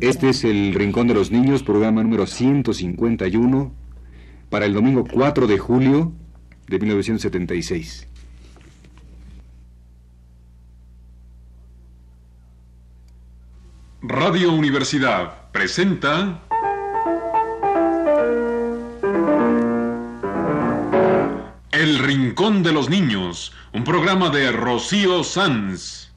Este es el Rincón de los Niños, programa número 151, para el domingo 4 de julio de 1976. Radio Universidad presenta El Rincón de los Niños, un programa de Rocío Sanz.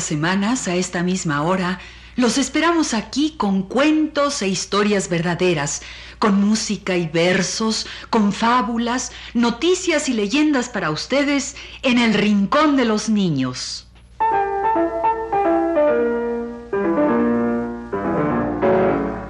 Semanas, a esta misma hora, los esperamos aquí con cuentos e historias verdaderas, con música y versos, con fábulas, noticias y leyendas para ustedes en el Rincón de los Niños.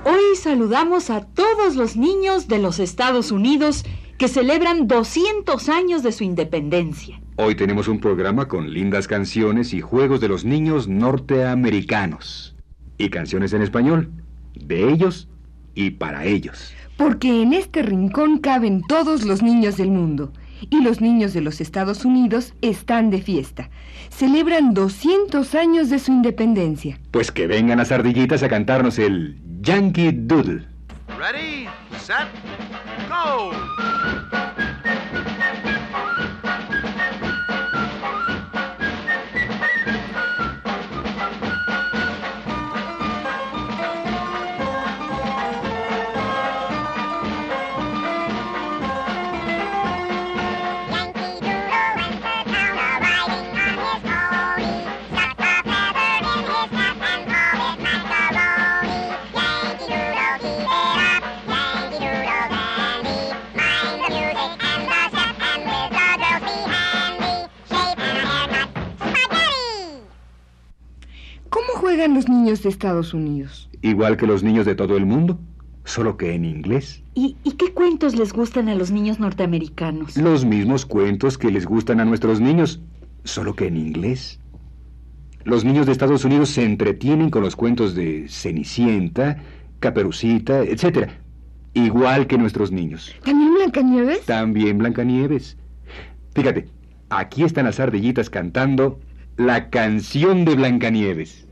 Hoy saludamos a todos los niños de los Estados Unidos que celebran 200 años de su independencia. Hoy tenemos un programa con lindas canciones y juegos de los niños norteamericanos. Y canciones en español, de ellos y para ellos. Porque en este rincón caben todos los niños del mundo. Y los niños de los Estados Unidos están de fiesta. Celebran 200 años de su independencia. Pues que vengan las ardillitas a cantarnos el Yankee Doodle. Ready, set, go! Niños de Estados Unidos? Igual que los niños de todo el mundo, solo que en inglés. ¿Y, y qué cuentos les gustan a los niños norteamericanos? Los mismos cuentos que les gustan a nuestros niños, solo que en inglés. Los niños de Estados Unidos se entretienen con los cuentos de Cenicienta, Caperucita, etc. Igual que nuestros niños. ¿También Blancanieves? También Blancanieves. Fíjate, aquí están las ardillitas cantando la canción de Blancanieves.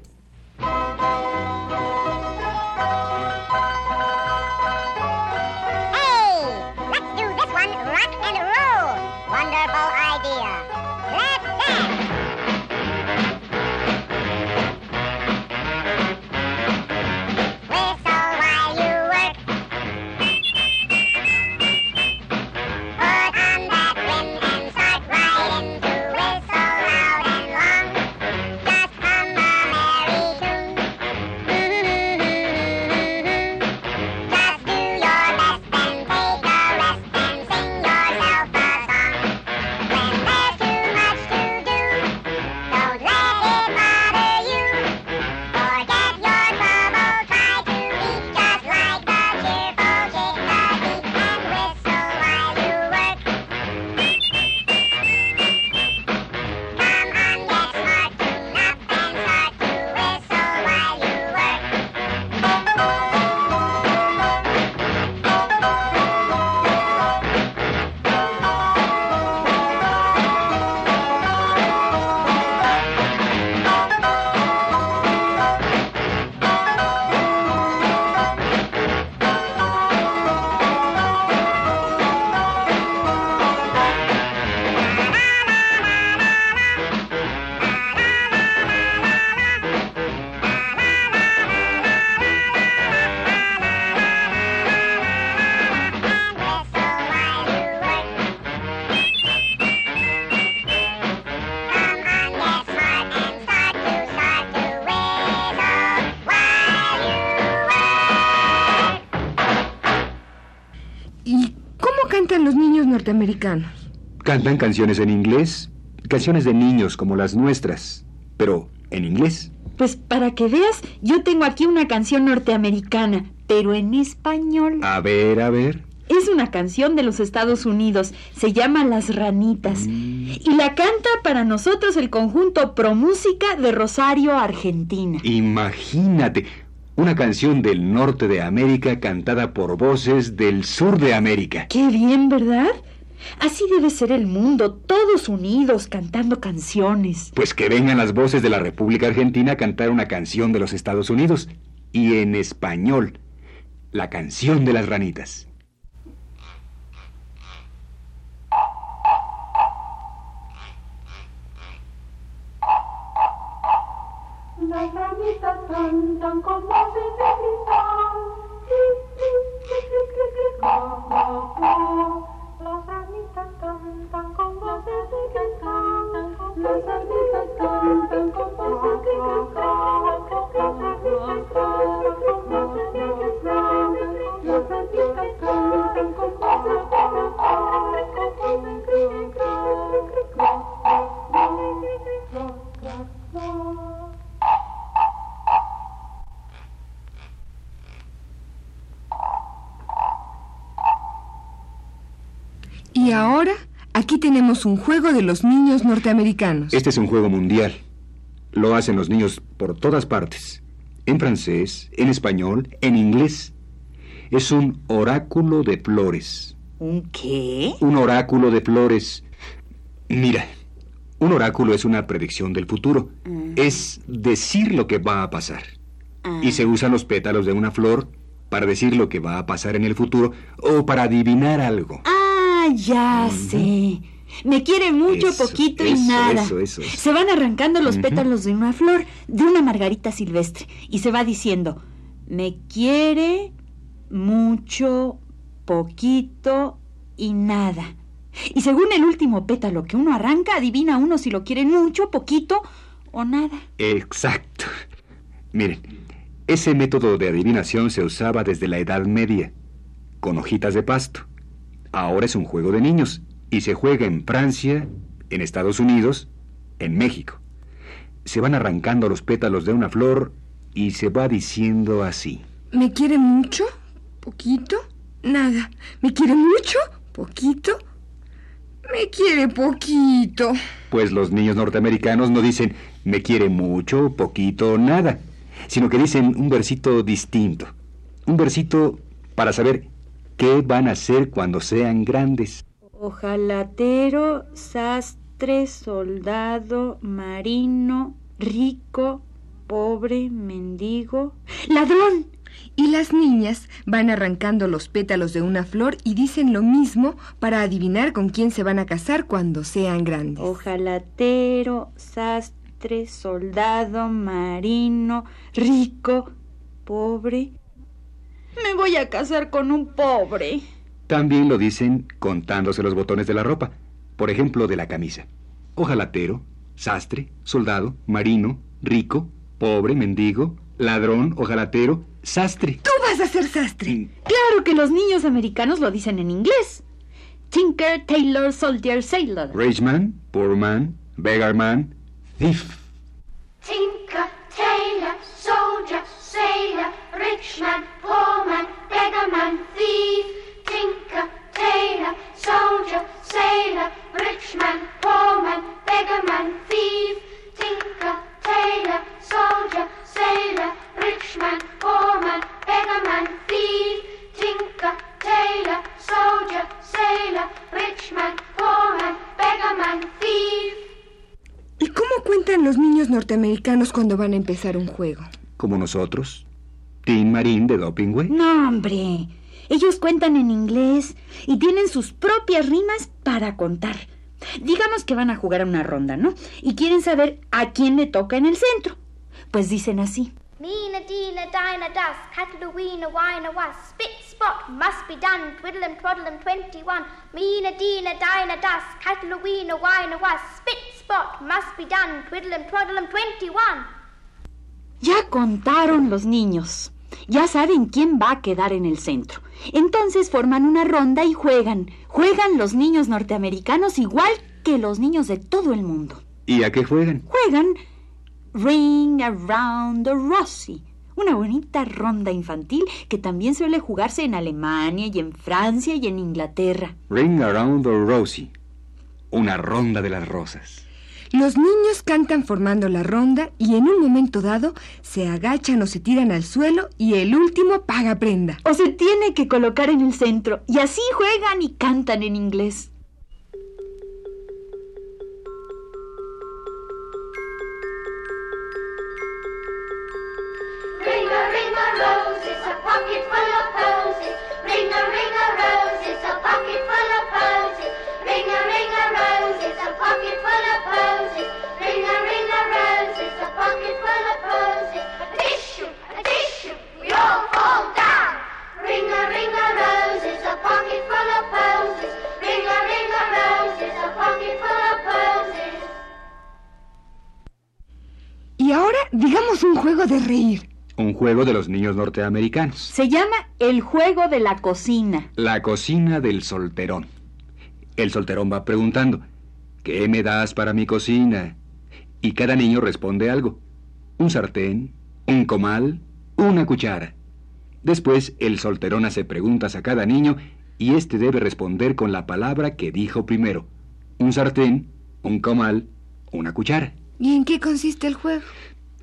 Cantan canciones en inglés, canciones de niños como las nuestras, pero en inglés. Pues para que veas, yo tengo aquí una canción norteamericana, pero en español. A ver, a ver. Es una canción de los Estados Unidos. Se llama Las Ranitas. Y la canta para nosotros el conjunto Pro Música de Rosario, Argentina. Imagínate, una canción del norte de América cantada por voces del sur de América. Qué bien, ¿verdad? Así debe ser el mundo, todos unidos cantando canciones. Pues que vengan las voces de la República Argentina a cantar una canción de los Estados Unidos. Y en español, la canción de las ranitas. Las ranitas cantan con voces de cristal. Clic, clic, clic, clic, clic, un juego de los niños norteamericanos. Este es un juego mundial. Lo hacen los niños por todas partes. En francés, en español, en inglés. Es un oráculo de flores. ¿Un qué? Un oráculo de flores. Mira, un oráculo es una predicción del futuro. Es decir lo que va a pasar. Y se usan los pétalos de una flor para decir lo que va a pasar en el futuro o para adivinar algo. Ah, ya sé. Me quiere mucho, Eso, poquito y nada. eso. Se van arrancando los pétalos de una flor, de una margarita silvestre, y se va diciendo, me quiere mucho, poquito y nada. Y según el último pétalo que uno arranca, adivina uno si lo quiere mucho, poquito o nada. Exacto. Miren, ese método de adivinación se usaba desde la Edad Media, con hojitas de pasto. Ahora es un juego de niños y se juega en Francia, en Estados Unidos, en México. Se van arrancando los pétalos de una flor y se va diciendo así. ¿Me quiere mucho? ¿Poquito? Nada. ¿Me quiere mucho? ¿Poquito? Me quiere poquito. Pues los niños norteamericanos no dicen me quiere mucho, poquito, nada, sino que dicen un versito distinto. Un versito para saber qué van a hacer cuando sean grandes. Ojalatero, sastre, soldado, marino, rico, pobre, mendigo, ladrón. Y las niñas van arrancando los pétalos de una flor y dicen lo mismo para adivinar con quién se van a casar cuando sean grandes. Ojalatero, sastre, soldado, marino, rico, pobre. Me voy a casar con un pobre. También lo dicen contándose los botones de la ropa, por ejemplo, de la camisa. Ojalatero, sastre, soldado, marino, rico, pobre, mendigo, ladrón, ojalatero, sastre. Tú vas a ser sastre. Claro que los niños americanos lo dicen en inglés. Tinker, Tailor, Soldier, Sailor. Rich man, poor man, beggar man, thief. Tinker, cuando van a empezar un juego? Como nosotros. Tim Marín de Dopingway. No, hombre. Ellos cuentan en inglés y tienen sus propias rimas para contar. Digamos que van a jugar a una ronda, ¿no? Y quieren saber a quién le toca en el centro. Pues dicen así. Meena, deena, dina, dus, cattle, weena, wina, was, spit, spot, must be done, twiddle and twaddle and 21. Meena, deena, dina, dus, cattle, weena, wina, was, spit, spot, must be done, twiddle and twaddle and 21. Ya contaron los niños. Ya saben quién va a quedar en el centro. Entonces forman una ronda y juegan. Juegan los niños norteamericanos igual que los niños de todo el mundo. ¿Y a qué juegan? Juegan Ring Around the Rosy Una bonita ronda infantil que también suele jugarse en Alemania y en Francia y en Inglaterra. Ring Around the Rosie. Una ronda de las rosas. Los niños cantan formando la ronda y en un momento dado se agachan o se tiran al suelo y el último paga prenda. O se tiene que colocar en el centro y así juegan y cantan en inglés. De reír. Un juego de los niños norteamericanos. Se llama el juego de la cocina. La cocina del solterón. El solterón va preguntando, ¿qué me das para mi cocina? Y cada niño responde algo. Un sartén, un comal, una cuchara. Después el solterón hace preguntas a cada niño y éste debe responder con la palabra que dijo primero. Un sartén, un comal, una cuchara. ¿Y en qué consiste el juego?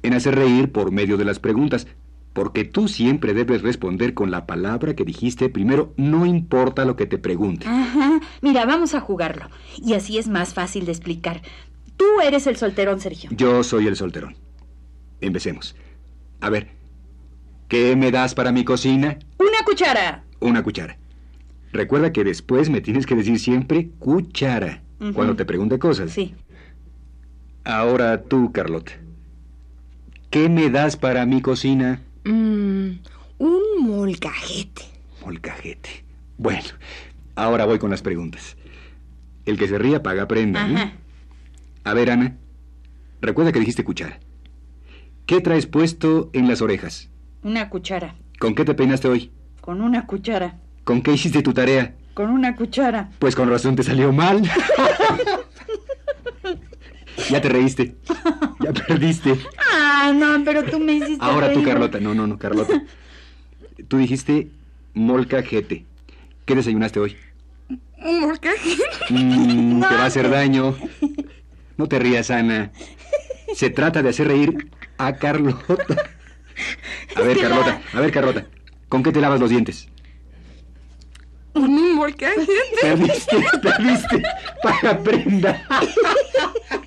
En hacer reír por medio de las preguntas, porque tú siempre debes responder con la palabra que dijiste primero, no importa lo que te pregunte. Ajá. Mira, vamos a jugarlo. Y así es más fácil de explicar. Tú eres el solterón, Sergio. Yo soy el solterón. Empecemos. A ver, ¿qué me das para mi cocina? Una cuchara. Una cuchara. Recuerda que después me tienes que decir siempre cuchara cuando te pregunte cosas. Sí. Ahora tú, Carlota. ¿Qué me das para mi cocina? Mm, un molcajete. Molcajete. Bueno, ahora voy con las preguntas. El que se ría paga prenda. ¿eh? Ajá. A ver, Ana. Recuerda que dijiste cuchara. ¿Qué traes puesto en las orejas? Una cuchara. ¿Con qué te peinaste hoy? Con una cuchara. ¿Con qué hiciste tu tarea? Con una cuchara. Pues con razón te salió mal. ya te reíste. Ya perdiste. Ah, no, pero tú me hiciste. Ahora tú. Carlota. No, no, no, Carlota. Tú dijiste molcajete. ¿Qué desayunaste hoy? Un molcajete. Mm, te va a hacer daño. No te rías, Ana. Se trata de hacer reír a Carlota. A ver, Carlota, a ver, Carlota. ¿Con qué te lavas los dientes? Con un molcajete. Perdiste, perdiste. Paga prenda.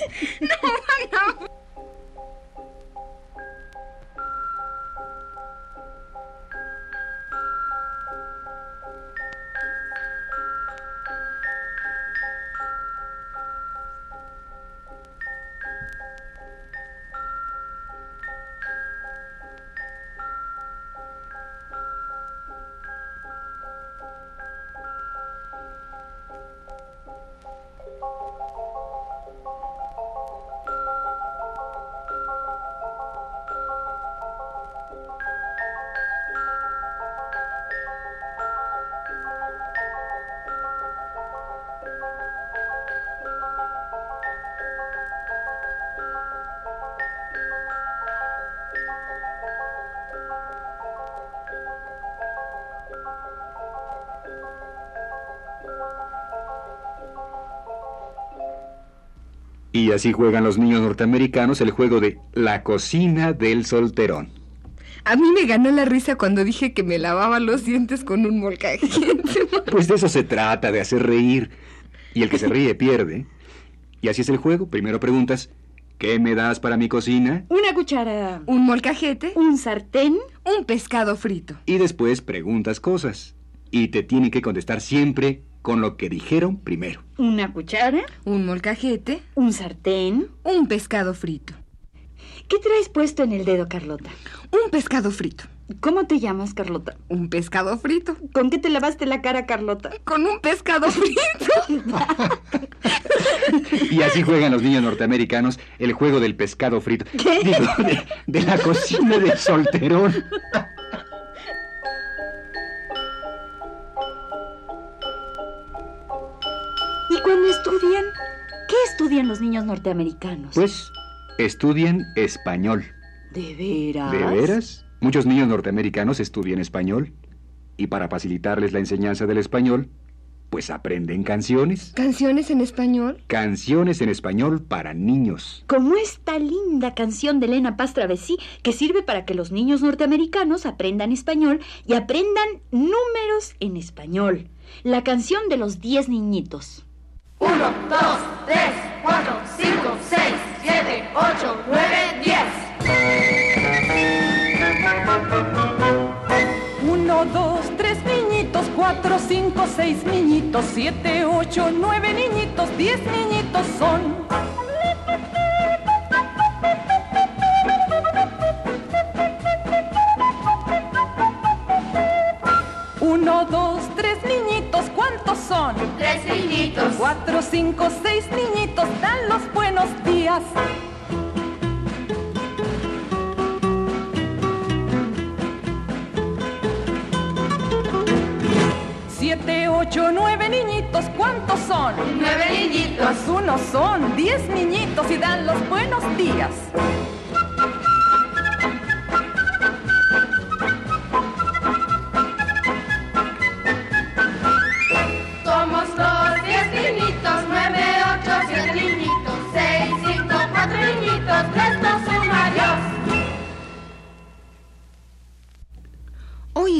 no, no. Y así juegan los niños norteamericanos el juego de la cocina del solterón. A mí me ganó la risa cuando dije que me lavaba los dientes con un molcajete. Pues de eso se trata, de hacer reír. Y el que se ríe pierde. Y así es el juego. Primero preguntas, ¿qué me das para mi cocina? Una cuchara. un molcajete. Un sartén. Un pescado frito. Y después preguntas cosas. Y te tienen que contestar siempre con lo que dijeron primero. Una cuchara. Un molcajete. Un sartén. Un pescado frito. ¿Qué traes puesto en el dedo, Carlota? Un pescado frito. ¿Cómo te llamas, Carlota? Un pescado frito. ¿Con qué te lavaste la cara, Carlota? Con un pescado frito. Y así juegan los niños norteamericanos el juego del pescado frito. ¿Qué? Digo, de, de la cocina del solterón. Estudian los niños norteamericanos? Pues estudian español. ¿De veras? ¿De veras? Muchos niños norteamericanos estudian español. Y para facilitarles la enseñanza del español, pues aprenden canciones. ¿Canciones en español? Canciones en español para niños. Como esta linda canción de Elena Paz Travesí que sirve para que los niños norteamericanos aprendan español y aprendan números en español. La canción de los 10 niñitos. 1, 2, 3, 4, 5, 6, 7, 8, 9, 10. 1, 2, 3 niñitos, 4, 5, 6 niñitos, 7, 8, 9 niñitos, 10 niñitos son. Uno, dos, tres niñitos, ¿cuántos son? Tres niñitos. Cuatro, cinco, seis niñitos, dan los buenos días. Siete, ocho, nueve niñitos, ¿cuántos son? Nueve niñitos. Más uno son diez niñitos y dan los buenos días.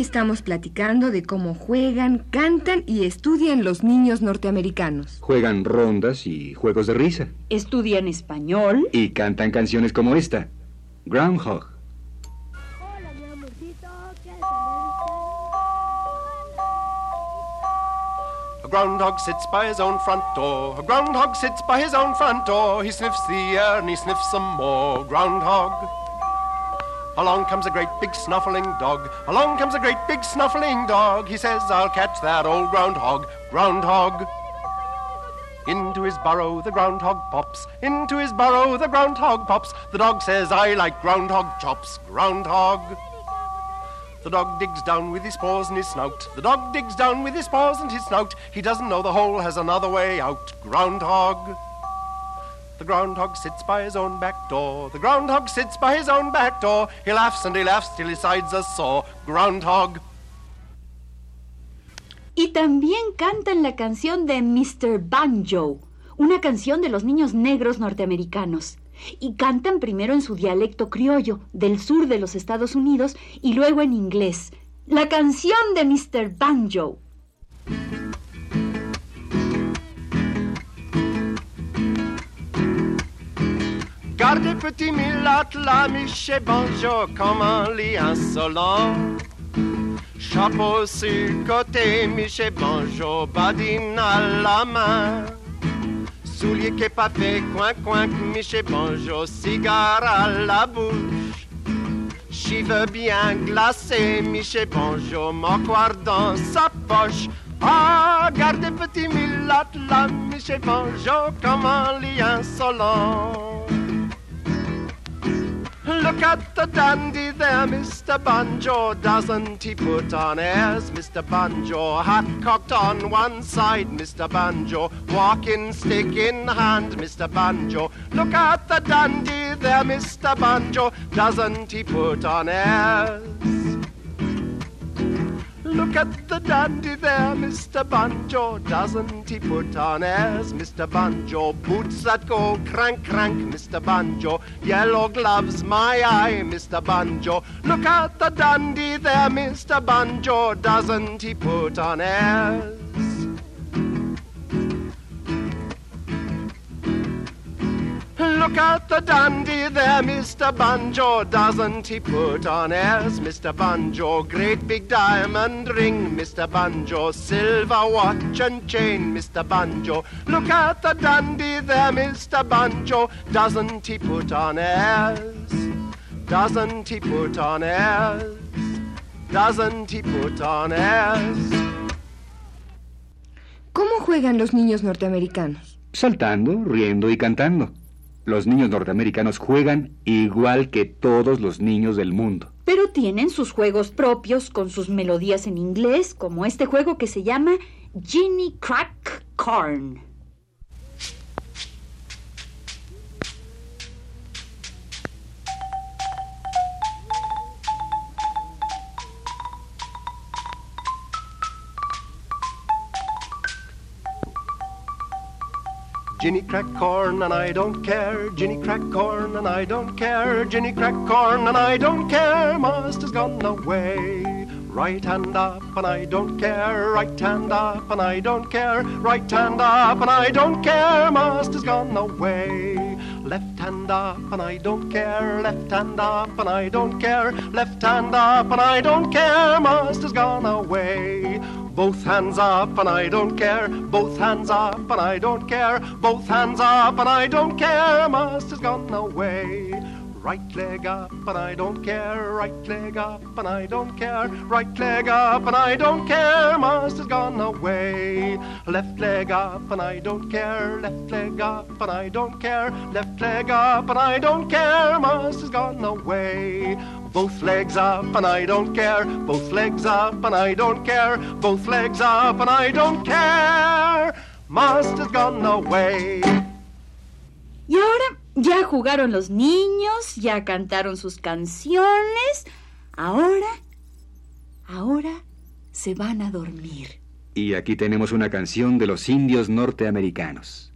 Estamos platicando de cómo juegan, cantan y estudian los niños norteamericanos. Juegan rondas y juegos de risa. Estudian español. Y cantan canciones como esta. Groundhog. A groundhog sits by his own front door. A groundhog sits by his own front door. He sniffs the air and he sniffs some more. Groundhog. Along comes a great big snuffling dog. Along comes a great big snuffling dog. He says, I'll catch that old groundhog. Groundhog. Into his burrow the groundhog pops. Into his burrow the groundhog pops. The dog says, I like groundhog chops. Groundhog. The dog digs down with his paws and his snout. The dog digs down with his paws and his snout. He doesn't know the hole has another way out. Groundhog. The groundhog sits by his own back door. The groundhog sits by his own back door. He laughs and he laughs till sides. Groundhog. Y también cantan la canción de Mr. Banjo, una canción de los niños negros norteamericanos. Y cantan primero en su dialecto criollo, del sur de los Estados Unidos, y luego en inglés. La canción de Mr. Banjo. Gardez petit Milat, la Miché Banjo, comment lit insolent. Chapeau sur côté, Miché Banjo, badine à la main. Soulier qui fait, coin coin, Miché Banjo, cigare à la bouche. Cheveux bien glacés, Miché Banjo, moquoir dans sa poche. Ah, gardez petit Milat, la Miché Banjo, comment lit insolent. Look at the dandy there, Mr. Banjo. Doesn't he put on airs, Mr. Banjo? Hat cocked on one side, Mr. Banjo. Walking stick in hand, Mr. Banjo. Look at the dandy there, Mr. Banjo. Doesn't he put on airs? Look at the dandy there, Mr. Banjo. Doesn't he put on airs, Mr. Banjo? Boots that go crank, crank, Mr. Banjo. Yellow gloves, my eye, Mr. Banjo. Look at the dandy there, Mr. Banjo. Doesn't he put on airs? Look at the dandy there, Mr. Banjo. Doesn't he put on airs, Mr. Banjo? Great big diamond ring, Mr. Banjo. Silver watch and chain, Mr. Banjo. Look at the dandy there, Mr. Banjo. Doesn't he put on airs? Doesn't he put on airs? Doesn't he put on airs? ¿Cómo juegan los niños norteamericanos? Saltando, riendo y cantando. Los niños norteamericanos juegan igual que todos los niños del mundo. Pero tienen sus juegos propios con sus melodías en inglés, como este juego que se llama Ginny Crack Corn. Ginny crack corn and I don't care. Ginny crack corn and I don't care. Ginny crack corn and I don't care. Master's gone away. Right hand up and I don't care. Right hand up and I don't care. Right hand up and I don't care. Master's gone away. Left hand up and I don't care. Left hand up and I don't care. Left hand up and I don't care. Master's gone away. Both hands up and I don't care. Both hands up and I don't care. Both hands up and I don't care. Master's gone away. Right leg up and I don't care. Right leg up and I don't care. Right leg up and I don't care. Master's gone away. Left leg up and I don't care. Left leg up and I don't care. Left leg up and I don't care. Master's gone away. Both legs up and I don't care. Both legs up and I don't care. Both legs up and I don't care. Master's gone away. Y ahora ya jugaron los niños, ya cantaron sus canciones. Ahora, ahora se van a dormir. Y aquí tenemos una canción de los indios norteamericanos.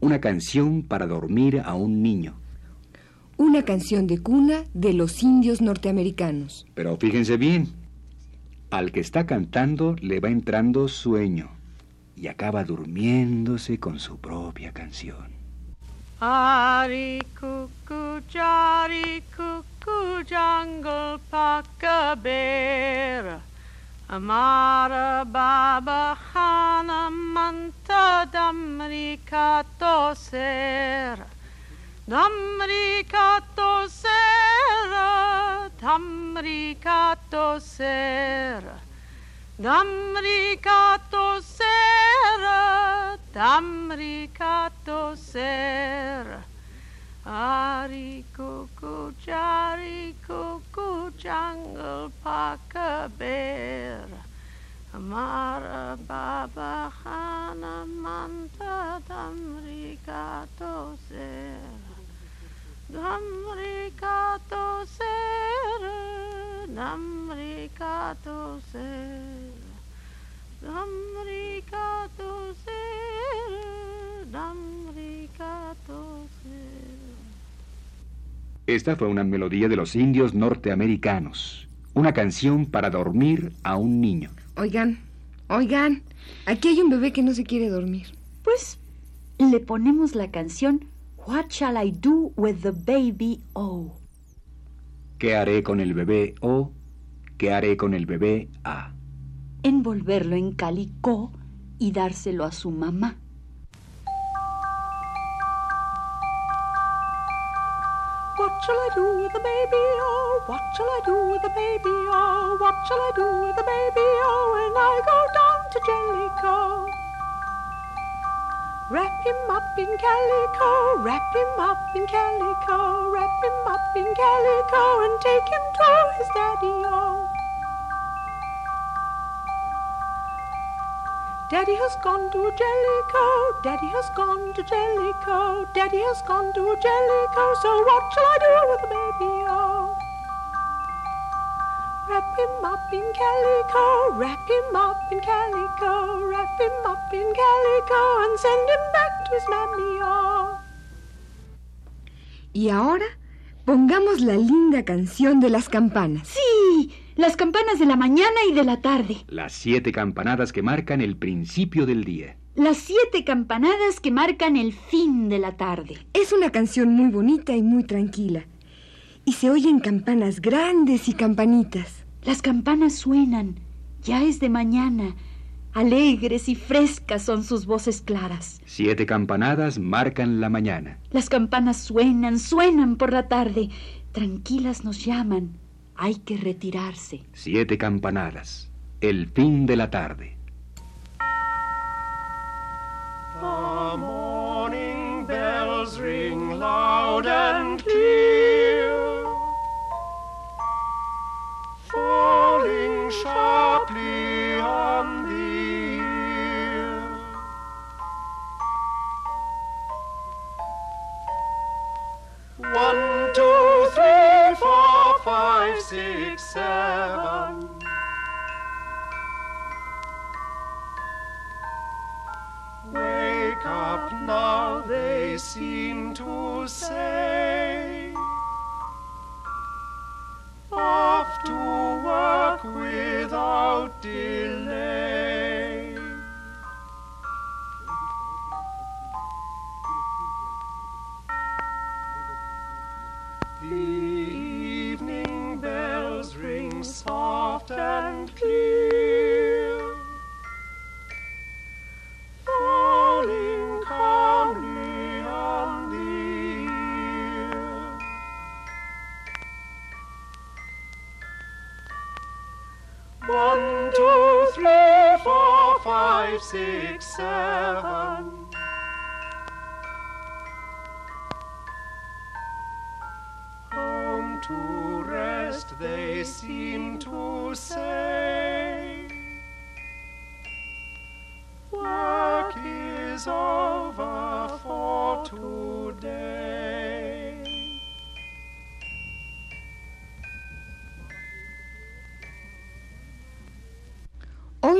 Una canción para dormir a un niño. Una canción de cuna de los indios norteamericanos. Pero fíjense bien, al que está cantando le va entrando sueño y acaba durmiéndose con su propia canción. Ari cuckoo, jari cuckoo, jungle. Amara baba hana manta damri kato ser. Damri kato ser. Damri kato ser. Damri kato ser. Damri kato ser. Ari cuckoo, jari cuckoo, jungle paka bear. Amara baba hana manta damri kato ser. Damri kato ser. Damri kato ser. Damri kato ser. Damri kato ser. Esta fue una melodía de los indios norteamericanos. Una canción para dormir a un niño. Oigan, oigan, aquí hay un bebé que no se quiere dormir. Pues le ponemos la canción What Shall I Do with the Baby Oh? ¿Qué haré con el bebé O? ¿Qué haré con el bebé A? Envolverlo en calicó y dárselo a su mamá. What shall I do with the baby? Oh, what shall I do with the baby? Oh, what shall I do with the baby? Oh, when I go down to Jellicoe. Wrap him up in calico, wrap him up in calico, wrap him up in calico, and take him to his daddy-o. Oh. Daddy has gone to Jellicoe, Daddy has gone to Jellicoe, Daddy has gone to Jellicoe, so what shall I do with the baby? In calico, wrap him up in calico, wrap him up in calico, and send him back to his mammy. Oh. Y ahora pongamos la linda canción de las campanas. Sí, las campanas de la mañana y de la tarde. Las siete campanadas que marcan el principio del día. Las siete campanadas que marcan el fin de la tarde. Es una canción muy bonita y muy tranquila. Y se oyen campanas grandes y campanitas. Las campanas suenan. Ya es de mañana. Alegres y frescas son sus voces claras. Siete campanadas marcan la mañana. Las campanas suenan, suenan por la tarde. Tranquilas nos llaman. Hay que retirarse. Siete campanadas. El fin de la tarde. The morning bells ring loud and falling sharply on the ear. One, two, three, four, five, six, seven. Wake Wake up now, they seem to say. dear six, seven. Home to rest, they seem to say. Work is over for today.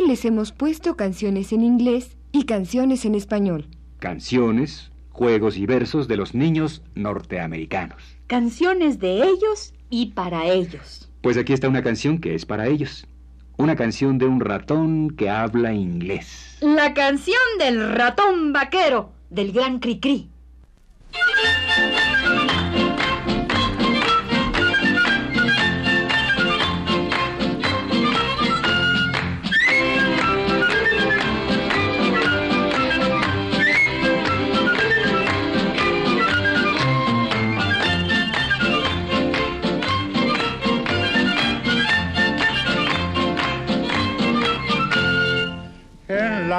Hoy les hemos puesto canciones en inglés y canciones en español. Canciones, juegos y versos de los niños norteamericanos. Canciones de ellos y para ellos. Pues aquí está una canción que es para ellos. Una canción de un ratón que habla inglés. La canción del ratón vaquero del gran Cricri.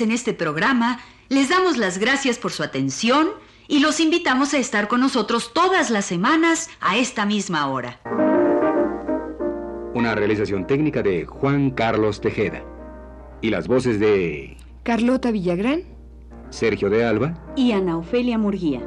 En este programa les damos las gracias por su atención y los invitamos a estar con nosotros todas las semanas a esta misma hora. Una realización técnica de Juan Carlos Tejeda. Y las voces de Carlota Villagrán. Sergio de Alba. Y Ana Ofelia Murguía.